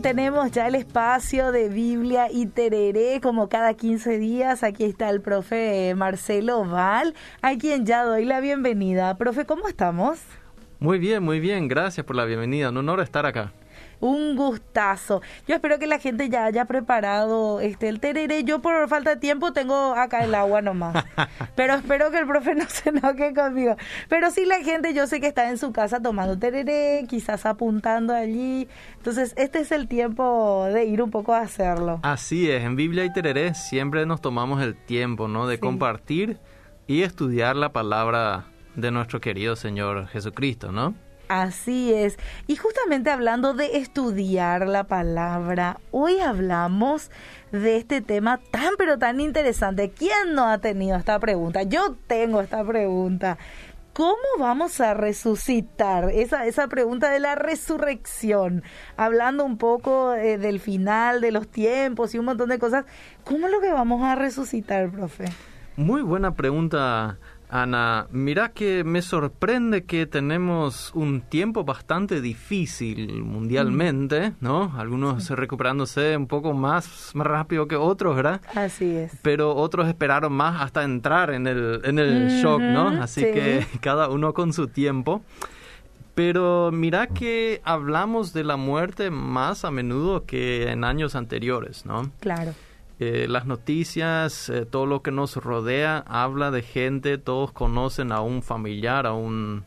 tenemos ya el espacio de Biblia y Tereré como cada 15 días. Aquí está el profe Marcelo Val, a quien ya doy la bienvenida. Profe, ¿cómo estamos? Muy bien, muy bien. Gracias por la bienvenida. Un honor estar acá. Un gustazo. Yo espero que la gente ya haya preparado este el tereré. Yo por falta de tiempo tengo acá el agua nomás. Pero espero que el profe no se enoje conmigo. Pero sí la gente, yo sé que está en su casa tomando tereré, quizás apuntando allí. Entonces, este es el tiempo de ir un poco a hacerlo. Así es, en Biblia y tereré siempre nos tomamos el tiempo, ¿no? De compartir y estudiar la palabra de nuestro querido Señor Jesucristo, ¿no? Así es. Y justamente hablando de estudiar la palabra, hoy hablamos de este tema tan pero tan interesante. ¿Quién no ha tenido esta pregunta? Yo tengo esta pregunta. ¿Cómo vamos a resucitar? Esa, esa pregunta de la resurrección, hablando un poco eh, del final, de los tiempos y un montón de cosas. ¿Cómo es lo que vamos a resucitar, profe? Muy buena pregunta, Ana, mira que me sorprende que tenemos un tiempo bastante difícil mundialmente, ¿no? Algunos recuperándose un poco más, más rápido que otros, ¿verdad? Así es. Pero otros esperaron más hasta entrar en el, en el shock, ¿no? Así que cada uno con su tiempo. Pero mira que hablamos de la muerte más a menudo que en años anteriores, ¿no? Claro. Eh, las noticias, eh, todo lo que nos rodea, habla de gente, todos conocen a un familiar, a un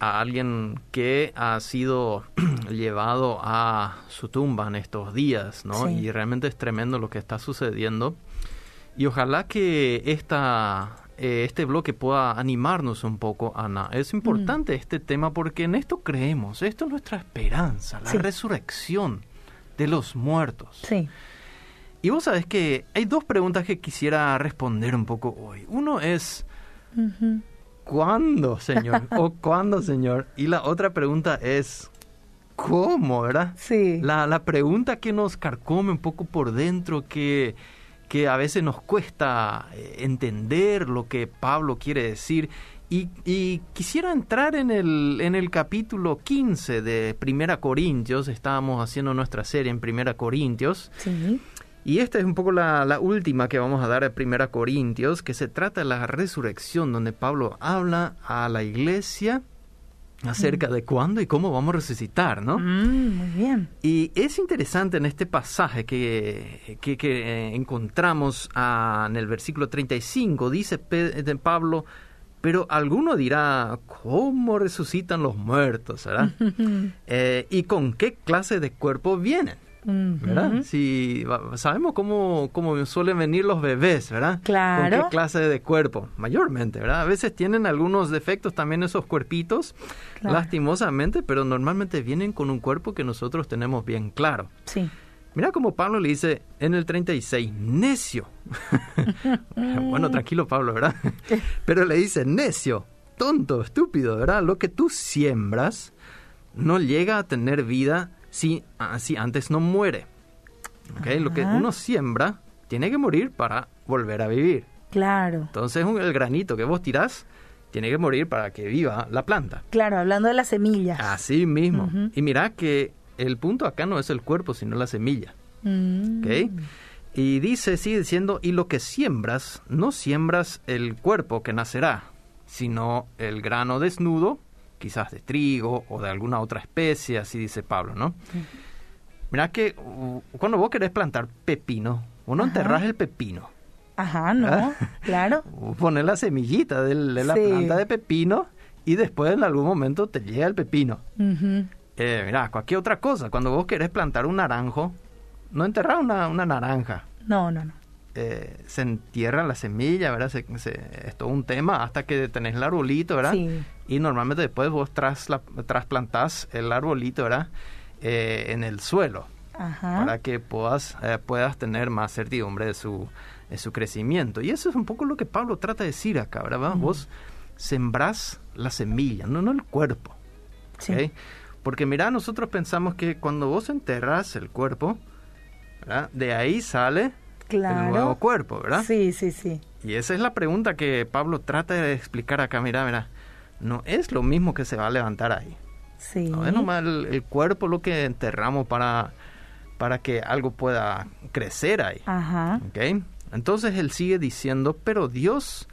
a alguien que ha sido llevado a su tumba en estos días, ¿no? Y realmente es tremendo lo que está sucediendo. Y ojalá que esta, eh, este bloque pueda animarnos un poco, Ana. Es importante mm. este tema porque en esto creemos, esto es nuestra esperanza, la resurrección de los muertos. Sí. Y vos sabés que hay dos preguntas que quisiera responder un poco hoy. Uno es, ¿cuándo, Señor? ¿O cuándo, Señor? Y la otra pregunta es, ¿cómo, verdad? Sí. La, la pregunta que nos carcome un poco por dentro, que, que a veces nos cuesta eh, entender lo que Pablo quiere decir. Y, y, quisiera entrar en el, en el capítulo 15 de Primera Corintios. Estábamos haciendo nuestra serie en Primera Corintios. Sí. Y esta es un poco la, última que vamos a dar a Primera Corintios, que se trata de la resurrección, donde Pablo habla a la iglesia acerca mm. de cuándo y cómo vamos a resucitar, ¿no? Mm, muy bien. Y es interesante en este pasaje que, que, eh, encontramos en el versículo 35, dice Pablo, pero alguno dirá, ¿cómo resucitan los muertos? ¿verdad? Eh, ¿Y con qué clase de cuerpo vienen? ¿Verdad? Si sabemos cómo, cómo suelen venir los bebés, ¿verdad? Claro. Con qué clase de cuerpo, mayormente, ¿verdad? A veces tienen algunos defectos también esos cuerpitos, lastimosamente, pero normalmente vienen con un cuerpo que nosotros tenemos bien claro. Sí. Mira como Pablo le dice en el 36, necio. bueno, tranquilo Pablo, ¿verdad? Pero le dice, necio, tonto, estúpido, ¿verdad? Lo que tú siembras no llega a tener vida si, ah, antes no muere. ¿okay? Lo que uno siembra tiene que morir para volver a vivir. Claro. Entonces el granito que vos tirás tiene que morir para que viva la planta. Claro, hablando de las semillas. Así mismo. Y mira que el punto acá no es el cuerpo, sino la semilla. Mm. Y dice, sigue diciendo, y lo que siembras, no siembras el cuerpo que nacerá, sino el grano desnudo quizás de trigo o de alguna otra especie, así dice Pablo, ¿no? Mira que cuando vos querés plantar pepino, uno enterrás el pepino. Ajá, no, claro. Pones la semillita de, la planta de pepino y después en algún momento te llega el pepino. eh, mira, cualquier otra cosa, cuando vos querés plantar un naranjo, no enterrás una, una naranja. No, no, no. Eh, se entierra la semilla, ¿verdad? Se, es todo un tema hasta que tenés el arbolito, ¿verdad? Y normalmente después vos tras la, trasplantás el arbolito, ¿verdad? Eh, en el suelo. Para que puedas, eh, puedas tener más certidumbre de su, de su crecimiento. Y eso es un poco lo que Pablo trata de decir acá, ¿verdad? Vos sembrás la semilla, no, no el cuerpo. Sí. Porque mira, nosotros pensamos que cuando vos enterras el cuerpo, ¿verdad? de ahí sale claro. el nuevo cuerpo, ¿verdad? Sí, sí, sí. Y esa es la pregunta que Pablo trata de explicar acá. Mira, mira, no es lo mismo que se va a levantar ahí. Sí. No es nomás el, cuerpo lo que enterramos para para que algo pueda crecer ahí. Ajá. ¿ok? Entonces él sigue diciendo, pero Dios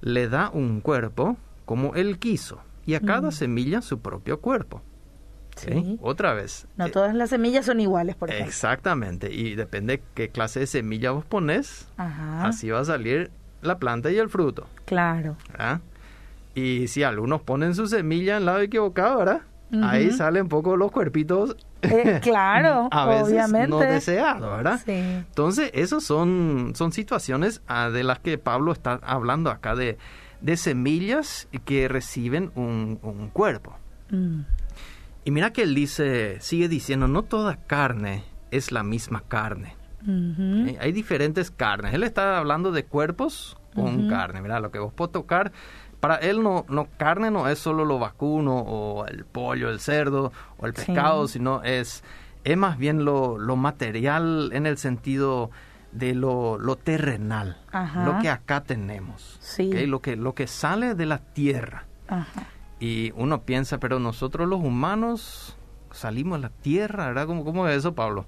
le da un cuerpo como él quiso y a cada Mm. semilla su propio cuerpo. Otra vez. No eh, todas las semillas son iguales, por ejemplo. Exactamente, y depende qué clase de semilla vos pones, Ajá. así va a salir la planta y el fruto, Claro. ¿verdad? Y si algunos ponen su semilla en el lado equivocado, ¿verdad? Ahí salen un poco los cuerpitos Eh, claro, a veces obviamente. no deseados, ¿verdad? Sí. Entonces, esas son, son situaciones ah, de las que Pablo está hablando acá, de, de semillas que reciben un, un cuerpo. Mm. Y mira que él dice, sigue diciendo, no toda carne es la misma carne. Hay diferentes carnes. Él está hablando de cuerpos con Ujú. carne. Mira, lo que vos podés tocar, para él no, no carne no es solo lo vacuno o el pollo, el cerdo o el Sí. pescado, sino es, es más bien lo, lo material en el sentido de lo, lo terrenal, Ajá. lo que acá tenemos, Sí. lo, que, lo que sale de la tierra. Ajá. Y uno piensa, pero nosotros los humanos salimos a la tierra, ¿verdad? ¿Cómo, cómo es eso, Pablo?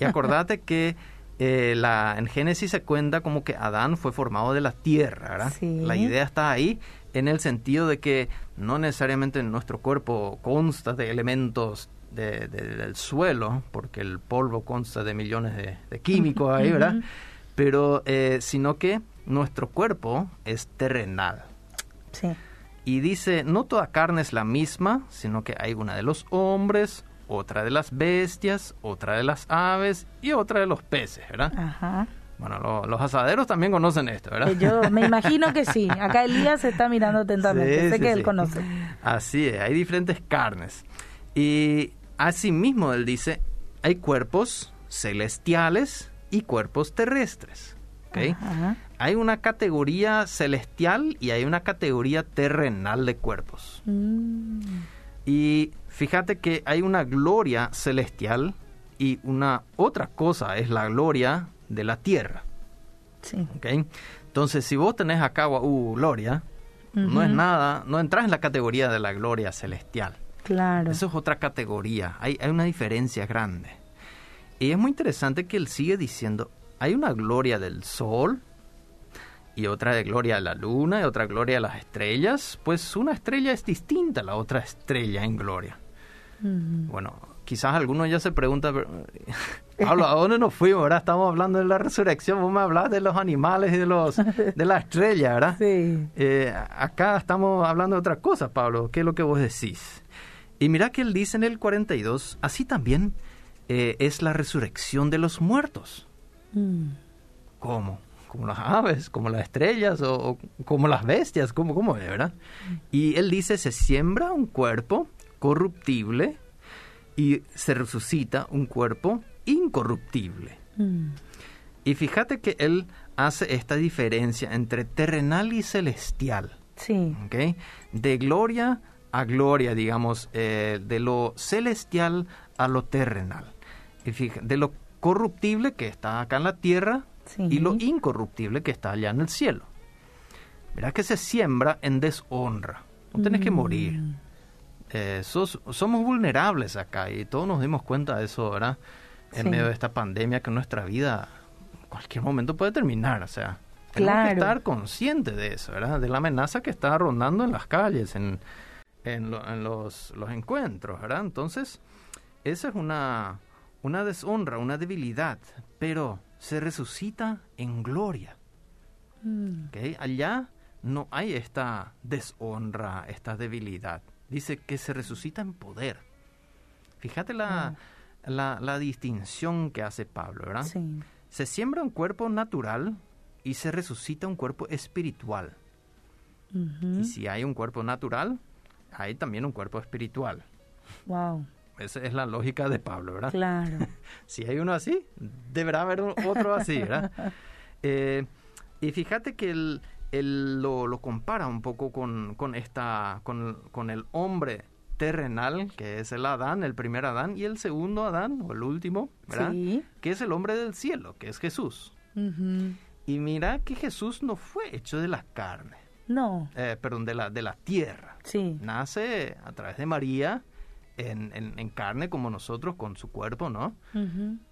Y acordate que eh, la, en Génesis se cuenta como que Adán fue formado de la tierra, ¿verdad? Sí. La idea está ahí en el sentido de que no necesariamente nuestro cuerpo consta de elementos de- de- del suelo, porque el polvo consta de millones de, de químicos ahí, ¿verdad? Pero, eh, sino que nuestro cuerpo es terrenal. Sí. Y dice, no toda carne es la misma, sino que hay una de los hombres, otra de las bestias, otra de las aves y otra de los peces, ¿verdad? Ajá. Bueno, lo- los asaderos también conocen esto, ¿verdad? Eh, Yo me imagino que sí. Acá Elías se está mirando atentamente. Sí, sé sí, que él sí. conoce. Así es, hay diferentes carnes. Y asimismo él dice, hay cuerpos celestiales y cuerpos terrestres. ¿ok? Ajá. Hay una categoría celestial y hay una categoría terrenal de cuerpos. Mm. Y fíjate que hay una gloria celestial y una otra cosa es la gloria de la tierra. Sí. ¿ok? Entonces, si vos tenés acá uh, gloria, no es nada, no entras en la categoría de la gloria celestial. Claro. Eso es otra categoría. Hay, hay una diferencia grande. Y es muy interesante que él sigue diciendo, hay una gloria del sol y otra de gloria de la luna y otra gloria de las estrellas. Pues una estrella es distinta a la otra estrella en gloria. Bueno, quizás alguno ya se pregunta, pero, Pablo, ¿a dónde nos fuimos? Ahora estamos hablando de la resurrección. Vos me hablas de los animales y de, los, de la estrella, ¿verdad? Sí. Eh, acá estamos hablando de otra cosa, Pablo. ¿Qué es lo que vos decís? Y mira que él dice en el 42, así también eh, es la resurrección de los muertos. Mm. ¿Cómo? Como las aves, como las estrellas o, o como las bestias, ¿cómo, cómo es, verdad? Y él dice, se siembra un cuerpo corruptible y se resucita un cuerpo incorruptible. Mm. Y fíjate que él hace esta diferencia entre terrenal y celestial. Sí. De gloria a gloria, digamos, eh, de lo celestial a lo terrenal. Y fija- de lo corruptible que está acá en la tierra Sí. y lo incorruptible que está allá en el cielo. Verás que se siembra en deshonra. No tenés que morir. Mm. Eh, sos- somos vulnerables acá y todos nos dimos cuenta de eso, ¿verdad? En Sí. medio de esta pandemia que nuestra vida en cualquier momento puede terminar, o sea, tenemos Claro. que estar conscientes de eso, ¿verdad? De la amenaza que está rondando en las calles, en, en, lo- en los, los encuentros, ¿verdad? Entonces, esa es una, una deshonra, una debilidad, pero se resucita en gloria. Mm. Allá no hay esta deshonra, esta debilidad. Dice que se resucita en poder. Fíjate la, la, la distinción que hace Pablo, ¿verdad? Sí. Se siembra un cuerpo natural y se resucita un cuerpo espiritual. Y si hay un cuerpo natural, hay también un cuerpo espiritual. Wow. Esa es la lógica de Pablo, ¿verdad? Claro. Si hay uno así, deberá haber otro así, ¿verdad? Eh, y fíjate que él, él lo, lo compara un poco con, con esta, con, con el hombre terrenal, que es el Adán, el primer Adán, y el segundo Adán, o el último, ¿verdad? Sí. Que es el hombre del cielo, que es Jesús. Y mira que Jesús no fue hecho de la carne, No. eh, perdón, de la, de la tierra. Sí. Nace a través de María en, en, carne como nosotros, con su cuerpo, ¿no?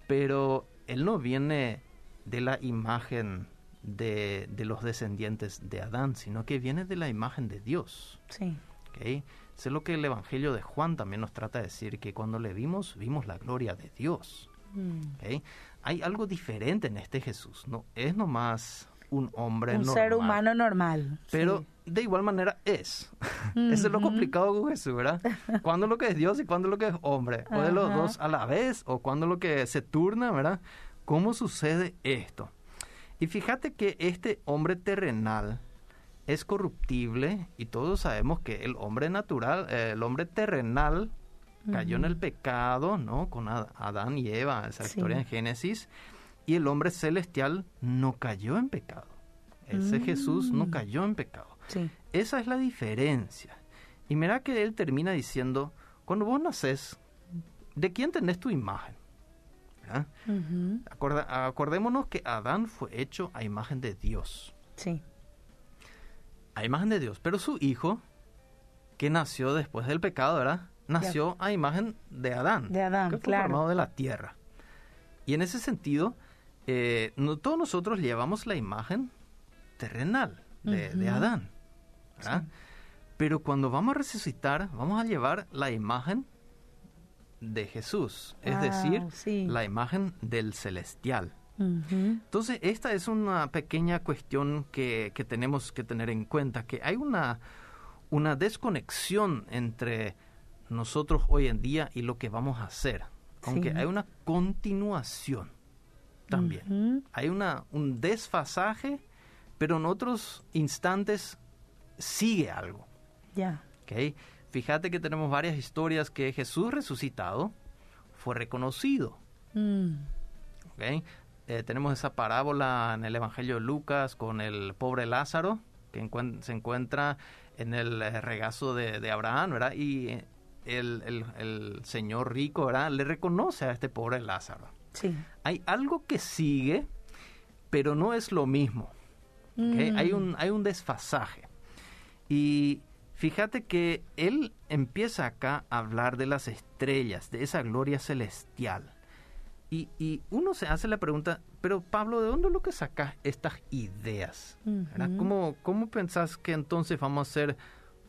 Pero él no viene de la imagen de, de, los descendientes de Adán, sino que viene de la imagen de Dios. Sí. ¿Okay? Es lo que el Evangelio de Juan también nos trata de decir, que cuando le vimos, vimos la gloria de Dios. Mm. Hay algo diferente en este Jesús, no es nomás un hombre un ser humano normal. Pero de igual manera es. Eso es lo complicado con Jesús, ¿verdad? Cuando lo que es Dios y cuando lo que es hombre. O de los dos a la vez, o cuando lo que se turna, ¿verdad? ¿Cómo sucede esto? Y fíjate que este hombre terrenal es corruptible y todos sabemos que el hombre natural, eh, el hombre terrenal cayó en el pecado, ¿no? Con Adán y Eva, esa historia en Génesis, y el hombre celestial no cayó en pecado. Ese mm. Jesús no cayó en pecado. Esa es la diferencia. Y mira que él termina diciendo, cuando vos naces, ¿de quién tenés tu imagen? acordémonos que Adán fue hecho a imagen de Dios. Sí. A imagen de Dios. Pero su hijo, que nació después del pecado, ¿verdad? Nació a imagen de Adán. De Adán, que fue formado de la tierra. Y en ese sentido, eh, no, todos nosotros llevamos la imagen terrenal de, Adán. Pero cuando vamos a resucitar, vamos a llevar la imagen de Jesús, es decir, la imagen del celestial. Entonces, esta es una pequeña cuestión que, que, tenemos que tener en cuenta, que hay una, una desconexión entre nosotros hoy en día y lo que vamos a hacer, aunque hay una continuación también. Hay una, un desfasaje, pero en otros instantes sigue algo. Ya. Okay. Fíjate que tenemos varias historias que Jesús resucitado fue reconocido. Mm. Okay. Eh, tenemos esa parábola en el Evangelio de Lucas con el pobre Lázaro, que se encuentra en el eh, regazo de, de Abraham, ¿verdad? Y eh, el, el, el, señor rico, ¿verdad? Le reconoce a este pobre Lázaro. Sí. Hay algo que sigue, pero no es lo mismo. Mm. Hay, un, hay un desfasaje. Y fíjate que él empieza acá a hablar de las estrellas, de esa gloria celestial. Y, y uno se hace la pregunta, pero Pablo, ¿de dónde es lo que sacas estas ideas? ¿Cómo, ¿Cómo pensás que entonces vamos a ser,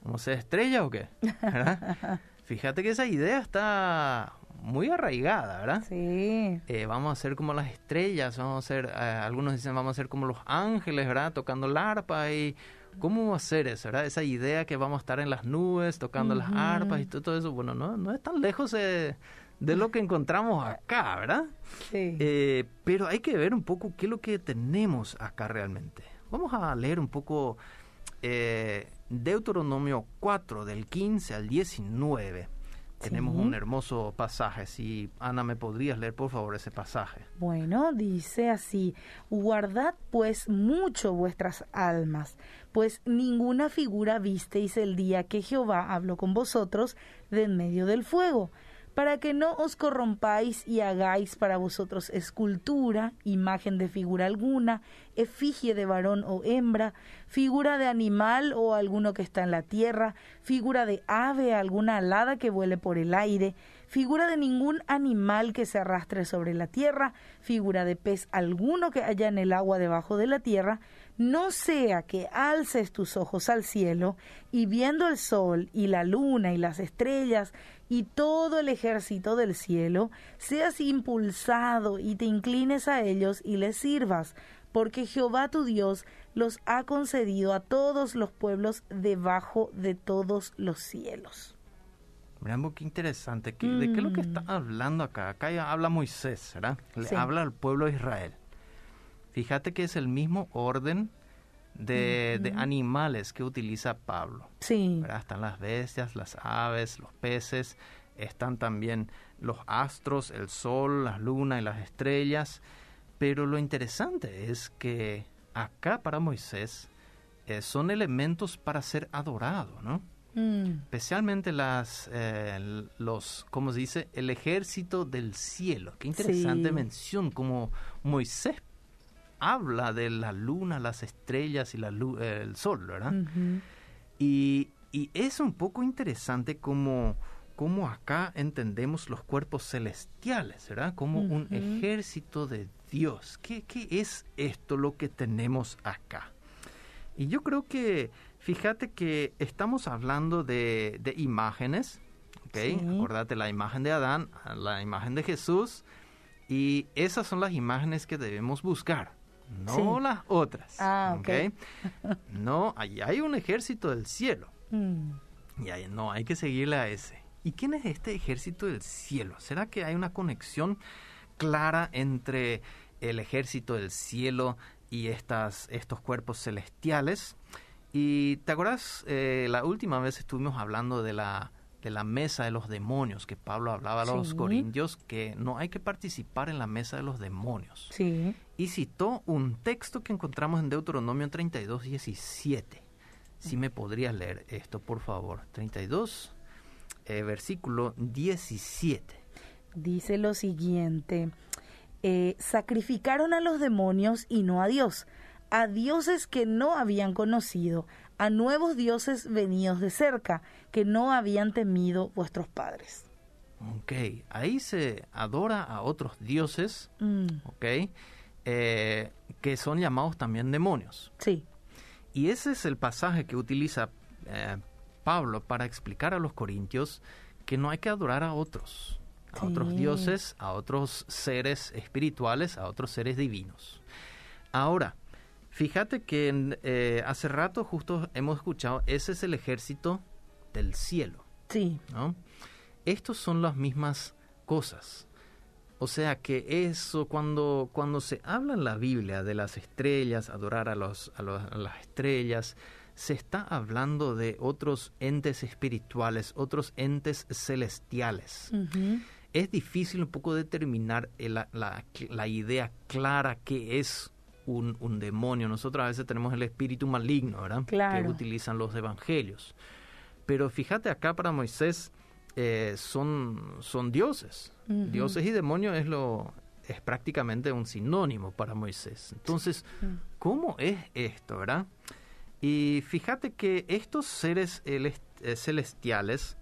vamos a ser estrellas o qué? Fíjate que esa idea está muy arraigada, ¿verdad? Sí. Eh, vamos a ser como las estrellas, vamos a ser, eh, algunos dicen vamos a ser como los ángeles, ¿verdad? Tocando la arpa y cómo va a ser eso, ¿verdad? Esa idea que vamos a estar en las nubes tocando las arpas y todo, eso, bueno, no, no es tan lejos de, lo que encontramos acá, ¿verdad? Sí. Eh, pero hay que ver un poco qué es lo que tenemos acá realmente. Vamos a leer un poco Deuteronomio 4, del 15 al 19. Tenemos un hermoso pasaje. Si Ana, ¿me podrías leer por favor ese pasaje? Bueno, dice así, guardad pues mucho vuestras almas, pues ninguna figura visteis el día que Jehová habló con vosotros de en medio del fuego para que no os corrompáis y hagáis para vosotros escultura, imagen de figura alguna, efigie de varón o hembra, figura de animal o alguno que está en la tierra, figura de ave, alguna alada que vuele por el aire, figura de ningún animal que se arrastre sobre la tierra, figura de pez alguno que haya en el agua debajo de la tierra, no sea que alces tus ojos al cielo y viendo el sol y la luna y las estrellas y todo el ejército del cielo, seas impulsado y te inclines a ellos y les sirvas, porque Jehová tu Dios los ha concedido a todos los pueblos debajo de todos los cielos. Miramos qué interesante. ¿De qué es lo que está mm. hablando acá? Acá ya habla Moisés, ¿verdad? Le habla al pueblo de Israel. Fíjate que es el mismo orden de, animales que utiliza Pablo. Sí. Están las bestias, las aves, los peces, están también los astros, el sol, la luna y las estrellas. Pero lo interesante es que acá para Moisés eh, son elementos para ser adorados, ¿no? Mm. Especialmente las, eh, los, ¿cómo se dice? El ejército del cielo. Qué interesante mención, como Moisés habla de la luna, las estrellas y la el sol, ¿verdad? y, y, es un poco interesante como cómo acá entendemos los cuerpos celestiales, ¿verdad? Como un ejército de Dios. ¿Qué, ¿Qué es esto lo que tenemos acá? Y yo creo que, fíjate que estamos hablando de, de imágenes, ¿ok? Sí. Acordate la imagen de Adán, la imagen de Jesús, y esas son las imágenes que debemos buscar, no Sí. las otras. Ah, ok. No, ahí hay un ejército del cielo. Mm. Y ahí no, hay que seguirle a ese. ¿Y quién es este ejército del cielo? ¿Será que hay una conexión clara entre el ejército del cielo y estas, estos cuerpos celestiales? Y te acuerdas, eh, la última vez estuvimos hablando de la, de la mesa de los demonios, que Pablo hablaba a los Sí. corintios, que no hay que participar en la mesa de los demonios. Sí. Y citó un texto que encontramos en Deuteronomio 32, 17. Si me podrías leer esto, por favor. 32, eh, versículo 17. Dice lo siguiente, eh, sacrificaron a los demonios y no a Dios, a dioses que no habían conocido, a nuevos dioses venidos de cerca, que no habían temido vuestros padres. Ok, ahí se adora a otros dioses, Mm, ok, eh, que son llamados también demonios. sí, Y ese es el pasaje que utiliza eh, Pablo para explicar a los corintios que no hay que adorar a otros, a otros dioses, a otros seres espirituales, a otros seres divinos. Ahora, fíjate que eh, hace rato justo hemos escuchado, ese es el ejército del cielo. sí, ¿no? Estos son las mismas cosas. O sea que eso, cuando, cuando se habla en la Biblia de las estrellas, adorar a, los, a, los- a las estrellas, se está hablando de otros entes espirituales, otros entes celestiales. Es difícil un poco determinar la, la- la idea clara que es un, un demonio. Nosotros a veces tenemos el espíritu maligno, ¿verdad? Claro. Que utilizan los evangelios. Pero fíjate acá para Moisés eh, son, son dioses. Dioses y demonios es lo es prácticamente un sinónimo para Moisés. Entonces, Mm. ¿cómo es esto, verdad? Y fíjate que estos seres eh, celestiales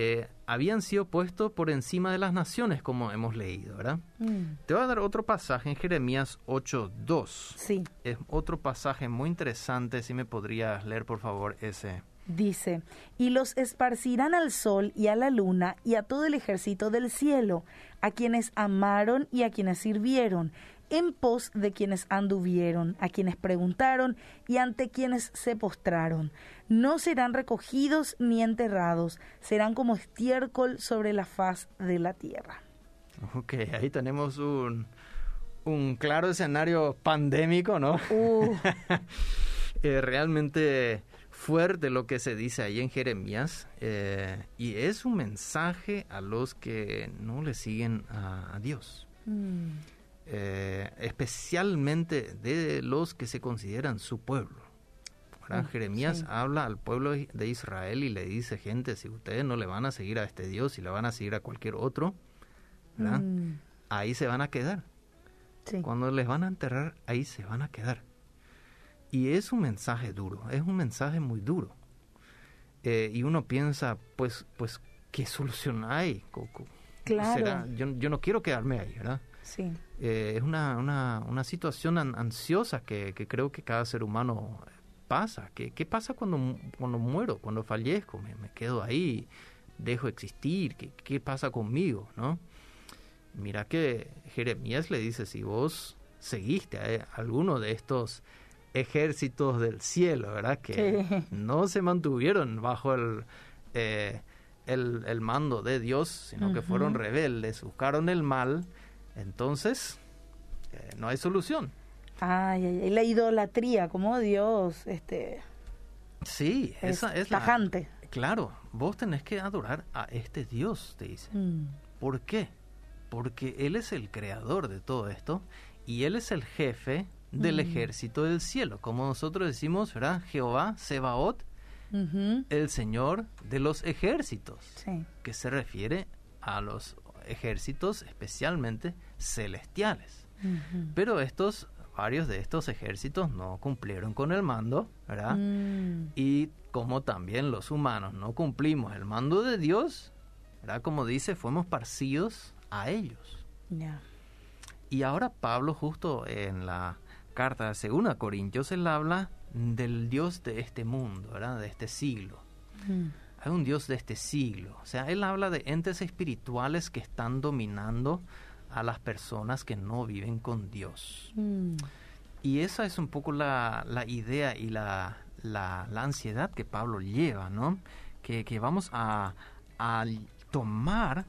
eh, habían sido puestos por encima de las naciones, como hemos leído, ¿verdad? mm, Te voy a dar otro pasaje en Jeremías 8.2. sí. Es otro pasaje muy interesante, si me podrías leer por favor ese. Dice, y los esparcirán al sol y a la luna y a todo el ejército del cielo, a quienes amaron y a quienes sirvieron, en pos de quienes anduvieron, a quienes preguntaron y ante quienes se postraron. No serán recogidos ni enterrados, serán como estiércol sobre la faz de la tierra. Ok, ahí tenemos un, un claro escenario pandémico, ¿no? Uh, Eh, realmente fuerte lo que se dice ahí en Jeremías eh, y es un mensaje a los que no le siguen a, a Dios. mm, eh, especialmente de los que se consideran su pueblo. ¿Verdad? Jeremías sí. habla al pueblo de Israel y le dice, gente, si ustedes no le van a seguir a este Dios y le van a seguir a cualquier otro, ¿verdad? mm, ahí se van a quedar. sí. Cuando les van a enterrar, ahí se van a quedar. Y es un mensaje duro, es un mensaje muy duro. Eh, y uno piensa, pues, pues, ¿qué solución hay? Co- co- Claro. será? Yo, yo no quiero quedarme ahí, ¿verdad? Sí. Eh, es una, una, una situación an- ansiosa que, que creo que cada ser humano pasa. ¿Qué, qué pasa cuando, cuando muero, cuando fallezco? ¿Me, me quedo ahí? ¿Dejo de existir? ¿Qué, ¿Qué pasa conmigo? ¿no? Mira que Jeremías le dice, si vos seguiste a eh, alguno de estos ejércitos del cielo, ¿verdad? Que Sí. no se mantuvieron bajo el, eh, el, el mando de Dios, sino que fueron rebeldes, buscaron el mal, entonces eh, no hay solución. Ay, ay, ay, la idolatría, como Dios, este, Sí, es esa es la... tajante. Claro, vos tenés que adorar a este Dios, te dice. Mm, ¿Por qué? Porque Él es el creador de todo esto y Él es el jefe del Mm. ejército del cielo. Como nosotros decimos, ¿verdad? Jehová, Sebaot, el Señor de los ejércitos, Sí. que se refiere a los ejércitos especialmente celestiales. Pero estos, varios de estos ejércitos no cumplieron con el mando, ¿verdad? Mm, Y como también los humanos no cumplimos el mando de Dios, ¿verdad? Como dice, fuimos parecidos a ellos. Ya. Y ahora Pablo justo en la carta de Segunda Corintios, él habla del Dios de este mundo, ¿verdad? De este siglo. Mm. Hay un Dios de este siglo. O sea, él habla de entes espirituales que están dominando a las personas que no viven con Dios. Mm. Y esa es un poco la, la idea y la, la, la ansiedad que Pablo lleva, ¿no? Que, que vamos a, a tomar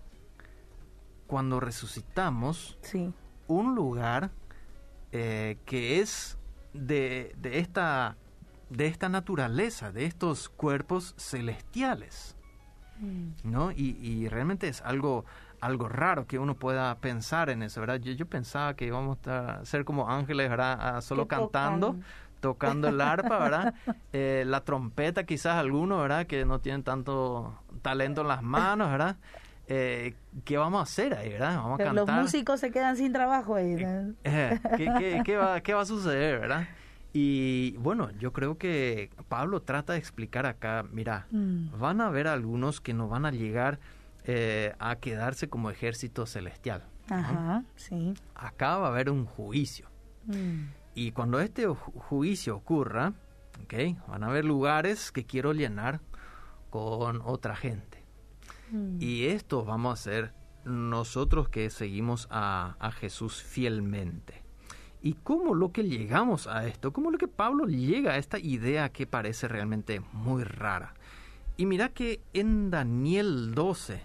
cuando resucitamos Sí. un lugar eh, que es de, de esta de esta naturaleza, de estos cuerpos celestiales, Mm. ¿no? Y, y realmente es algo algo raro que uno pueda pensar en eso, ¿verdad? Yo, yo pensaba que íbamos a ser como ángeles, ¿verdad? Ah, solo cantando, tocan. tocando el arpa, ¿verdad? Eh, la trompeta quizás algunos, ¿verdad? Que no tienen tanto talento en las manos, ¿verdad? Eh, ¿Qué vamos a hacer ahí, verdad? Vamos a cantar. los músicos se quedan sin trabajo ahí. ¿no? Eh, ¿qué, qué, qué va, ¿Qué va a suceder, verdad? Y bueno, yo creo que Pablo trata de explicar acá, mira, Mm. van a haber algunos que no van a llegar eh, a quedarse como ejército celestial. sí. Acá va a haber un juicio. Mm. Y cuando este ju- juicio ocurra, van a haber lugares que quiero llenar con otra gente. Mm. Y esto vamos a hacer nosotros que seguimos a, a Jesús fielmente. ¿Y cómo lo que llegamos a esto? ¿Cómo lo que Pablo llega a esta idea que parece realmente muy rara? Y mira que en Daniel 12,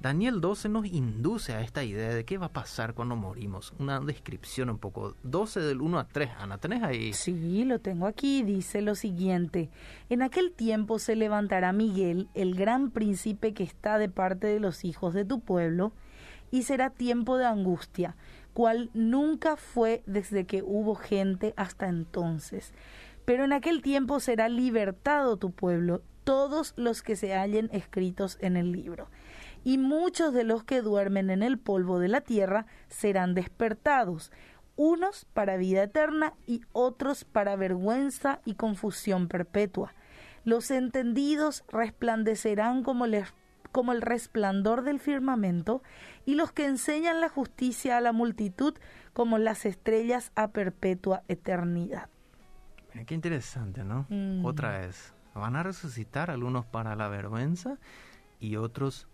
Daniel 12 nos induce a esta idea de qué va a pasar cuando morimos. Una descripción un poco. 12 del 1 a 3. Ana, ¿tenés ahí? Sí, lo tengo aquí. Dice lo siguiente. En aquel tiempo se levantará Miguel, el gran príncipe que está de parte de los hijos de tu pueblo, y será tiempo de angustia, cual nunca fue desde que hubo gente hasta entonces. Pero en aquel tiempo será libertado tu pueblo, todos los que se hallen escritos en el libro. Y muchos de los que duermen en el polvo de la tierra serán despertados, unos para vida eterna y otros para vergüenza y confusión perpetua. Los entendidos resplandecerán como el, como el resplandor del firmamento, y los que enseñan la justicia a la multitud como las estrellas a perpetua eternidad. Mira, qué interesante, ¿no? Mm. Otra vez. Van a resucitar algunos para la vergüenza y otros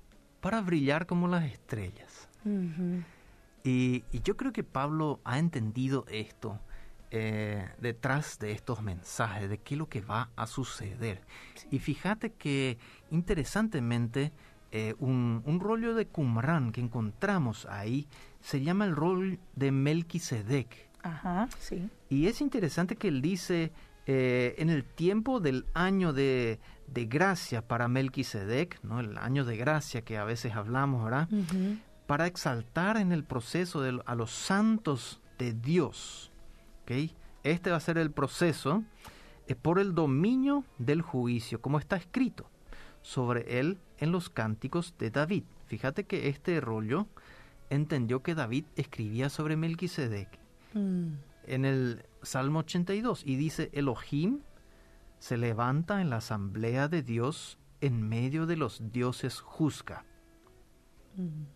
para brillar como las estrellas. Y, y yo creo que Pablo ha entendido esto eh, detrás de estos mensajes, de qué es lo que va a suceder. Y fíjate que interesantemente eh, un, un rollo de Qumran que encontramos ahí se llama el rol de Melquisedec. Ajá, sí. Y es interesante que él dice, eh, en el tiempo del año de, de gracia para Melquisedec, ¿no? el año de gracia que a veces hablamos, ¿verdad? Para exaltar en el proceso de, a los santos de Dios. ¿ok? Este va a ser el proceso eh, por el dominio del juicio, como está escrito sobre él en los cánticos de David. Fíjate que este rollo entendió que David escribía sobre Melquisedec Mm. en el Salmo 82 y dice, Elohim se levanta en la asamblea de Dios en medio de los dioses juzga. Mm.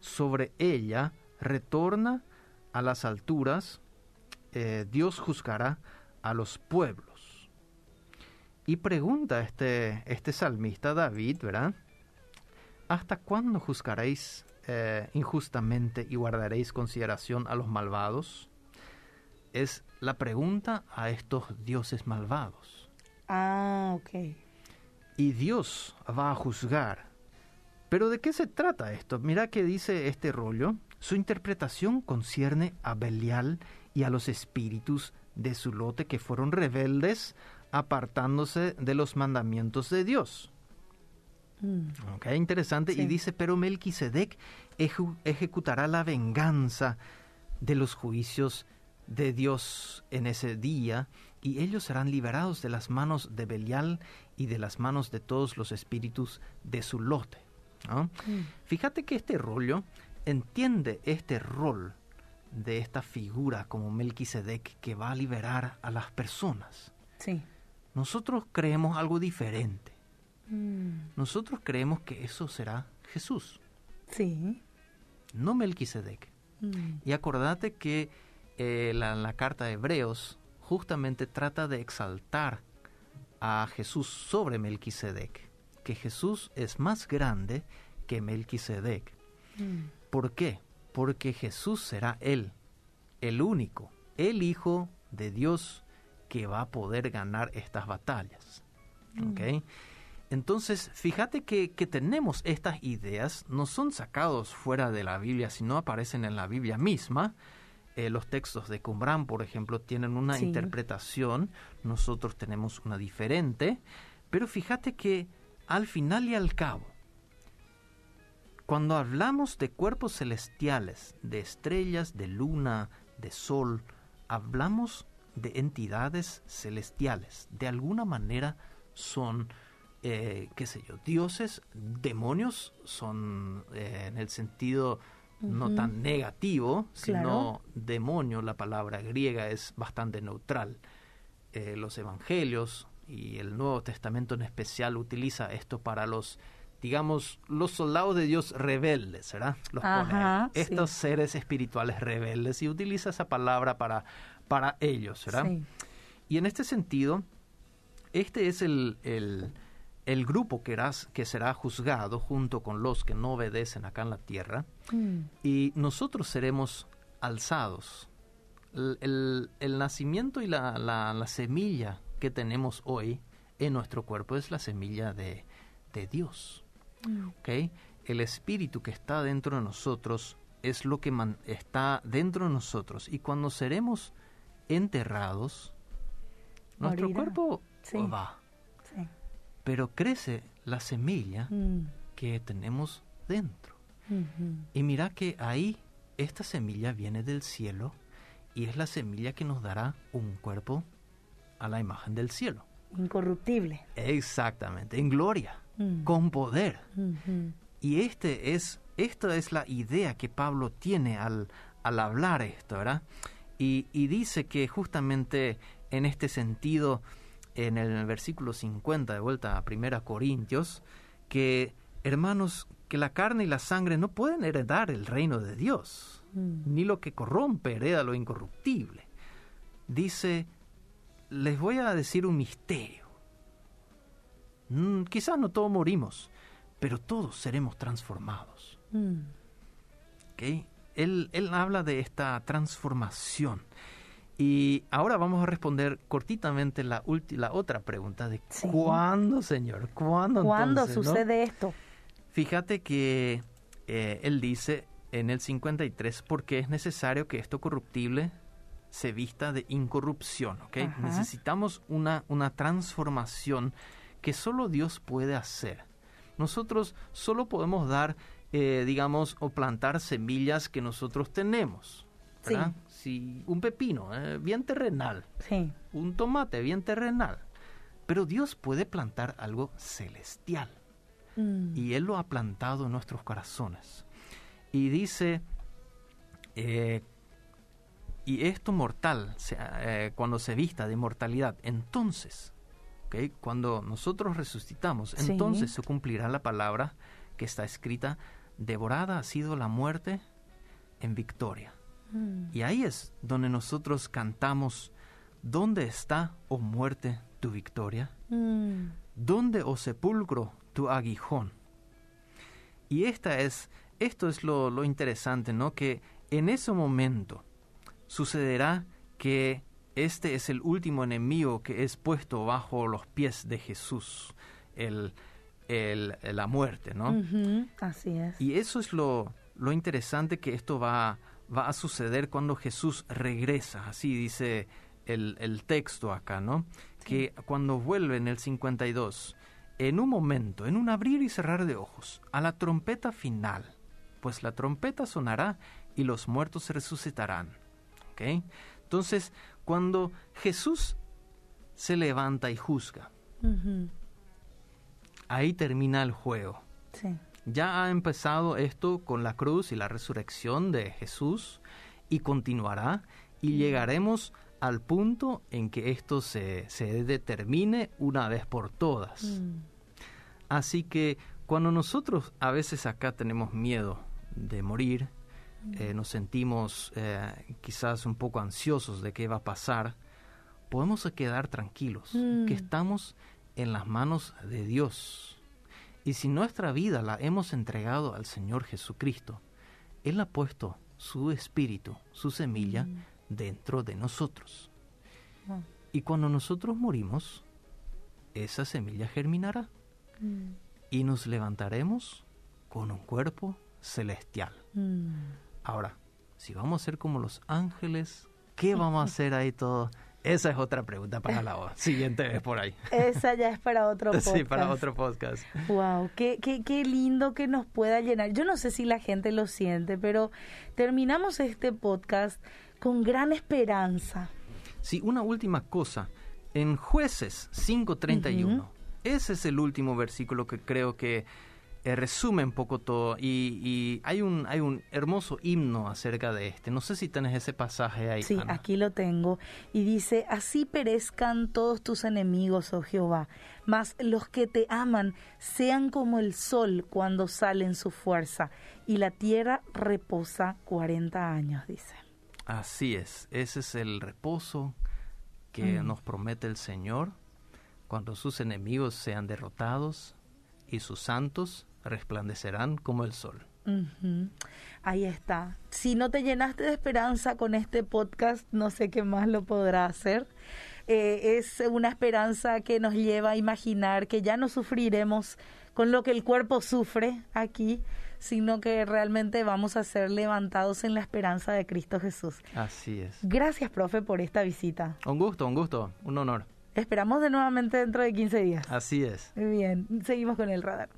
Sobre ella retorna a las alturas, eh, Dios juzgará a los pueblos. Y pregunta este, este salmista David, ¿verdad? ¿Hasta cuándo juzgaréis eh, injustamente y guardaréis consideración a los malvados? Es la pregunta a estos dioses malvados. Ah, ok. Y Dios va a juzgar. Pero ¿de qué se trata esto? Mira que dice este rollo. Su interpretación concierne a Belial y a los espíritus de su lote que fueron rebeldes apartándose de los mandamientos de Dios. Mm. Ok, interesante. Sí. Y dice, pero Melquisedec ejecutará la venganza de los juicios de Dios en ese día, y ellos serán liberados de las manos de Belial y de las manos de todos los espíritus de su lote. ¿no? Mm. Fíjate que este rollo entiende este rol de esta figura como Melquisedec que va a liberar a las personas. Sí. Nosotros creemos algo diferente. Mm. Nosotros creemos que eso será Jesús. Sí. No Melquisedec. Mm. Y acordate que eh, la, la carta de Hebreos justamente trata de exaltar a Jesús sobre Melquisedec, que Jesús es más grande que Melquisedec. Mm. ¿Por qué? Porque Jesús será Él, el único, el Hijo de Dios que va a poder ganar estas batallas. ¿Ok? Entonces, fíjate que, que tenemos estas ideas, no son sacados fuera de la Biblia, sino aparecen en la Biblia misma. Eh, los textos de Qumran, por ejemplo, tienen una Sí. interpretación, nosotros tenemos una diferente, pero fíjate que al final y al cabo, cuando hablamos de cuerpos celestiales, de estrellas, de luna, de sol, hablamos de entidades celestiales. De alguna manera son, eh, qué sé yo, dioses, demonios, son eh, en el sentido no tan negativo, sino demonio, la palabra griega es bastante neutral. Eh, los evangelios y el Nuevo Testamento en especial utiliza esto para los, digamos, los soldados de Dios rebeldes, ¿verdad? Los pone Ajá, sí. estos seres espirituales rebeldes y utiliza esa palabra para, para ellos, ¿verdad? Sí. Y en este sentido, este es el, el, el grupo que, eras- que será juzgado junto con los que no obedecen acá en la tierra Mm. y nosotros seremos alzados. El, el- el nacimiento y la, la- la semilla que tenemos hoy en nuestro cuerpo es la semilla de, de Dios. Mm. ¿ok? El espíritu que está dentro de nosotros es lo que man- está dentro de nosotros y cuando seremos enterrados, nuestro cuerpo Sí. va. Pero crece la semilla Mm. que tenemos dentro. Y mira que ahí esta semilla viene del cielo y es la semilla que nos dará un cuerpo a la imagen del cielo. Incorruptible. Exactamente, en gloria, Mm. con poder. Y este es, esta es la idea que Pablo tiene al, al hablar esto, ¿verdad? Y, y dice que justamente en este sentido, en el versículo 50, de vuelta a 1 Corintios, que hermanos, que la carne y la sangre no pueden heredar el reino de Dios, Mm. ni lo que corrompe hereda lo incorruptible. Dice, les voy a decir un misterio. Mm, quizás no todos morimos, pero todos seremos transformados. Mm. ¿ok? Él, él habla de esta transformación. Y ahora vamos a responder cortitamente la, ulti- la otra pregunta de Sí. ¿cuándo, Señor? ¿Cuándo, ¿Cuándo entonces, no? sucede esto? Fíjate que eh, él dice en el 53, porque es necesario que esto corruptible se vista de incorrupción, ¿ok? Ajá. Necesitamos una, una transformación que solo Dios puede hacer. Nosotros solo podemos dar, eh, digamos, o plantar semillas que nosotros tenemos. Sí. un pepino, eh, bien terrenal, Sí. un tomate bien terrenal. Pero Dios puede plantar algo celestial Mm. y Él lo ha plantado en nuestros corazones. Y dice, eh, y esto mortal, eh, cuando se vista de mortalidad, entonces, ¿ok? cuando nosotros resucitamos, Sí. entonces se cumplirá la palabra que está escrita, devorada ha sido la muerte en victoria. Mm. Y ahí es donde nosotros cantamos, ¿dónde está, oh muerte, tu victoria? Mm. ¿Dónde, oh sepulcro, tu aguijón? Y esta es, esto es lo, lo interesante, ¿no? Que en ese momento sucederá que este es el último enemigo que es puesto bajo los pies de Jesús, el, el- la muerte, ¿no? Así es. Y eso es lo, lo interesante que esto va, va a suceder cuando Jesús regresa. Así dice el, el texto acá, ¿no? Que cuando vuelve en el 52, en un momento, en un abrir y cerrar de ojos, a la trompeta final, pues la trompeta sonará y los muertos resucitarán. ¿Ok? Entonces, cuando Jesús se levanta y juzga, ahí termina el juego. Sí. Ya ha empezado esto con la cruz y la resurrección de Jesús y continuará y llegaremos al punto en que esto se, se determine una vez por todas. Mm. Así que Cuando nosotros a veces acá tenemos miedo de morir, eh, nos sentimos eh, quizás un poco ansiosos de qué va a pasar, podemos quedar tranquilos, Mm. que estamos en las manos de Dios. Y si nuestra vida la hemos entregado al Señor Jesucristo, Él ha puesto su espíritu, su semilla, Mm. dentro de nosotros. Ah. Y cuando nosotros morimos, esa semilla germinará Mm. y nos levantaremos con un cuerpo celestial. Mm. Ahora, si vamos a ser como los ángeles, ¿qué vamos a hacer ahí todo? Esa es otra pregunta para la siguiente vez por ahí. Esa ya es para otro podcast. Sí, para otro podcast. Wow, qué, qué, qué lindo que nos pueda llenar. Yo no sé si la gente lo siente, pero terminamos este podcast con gran esperanza. Sí, una última cosa. En jueces 5.31, Ujú. ese es el último versículo que creo que eh, resume un poco todo. Y, y hay, un, hay un hermoso himno acerca de este. No sé si tenés ese pasaje ahí. Sí, Ana. aquí lo tengo. Y dice, así perezcan todos tus enemigos, oh Jehová, mas los que te aman sean como el sol cuando sale en su fuerza, y la tierra reposa 40 años, dice. Así es, ese es el reposo que Mm. nos promete el Señor cuando sus enemigos sean derrotados y sus santos resplandecerán como el sol. Ahí está. Si no te llenaste de esperanza con este podcast, no sé qué más lo podrá hacer. Eh, es una esperanza que nos lleva a imaginar que ya no sufriremos con lo que el cuerpo sufre aquí, sino que realmente vamos a ser levantados en la esperanza de Cristo Jesús. Así es. Gracias, profe, por esta visita. Un gusto, un gusto, un honor. Esperamos de nuevamente dentro de 15 días. Así es. Muy bien, seguimos con el radar.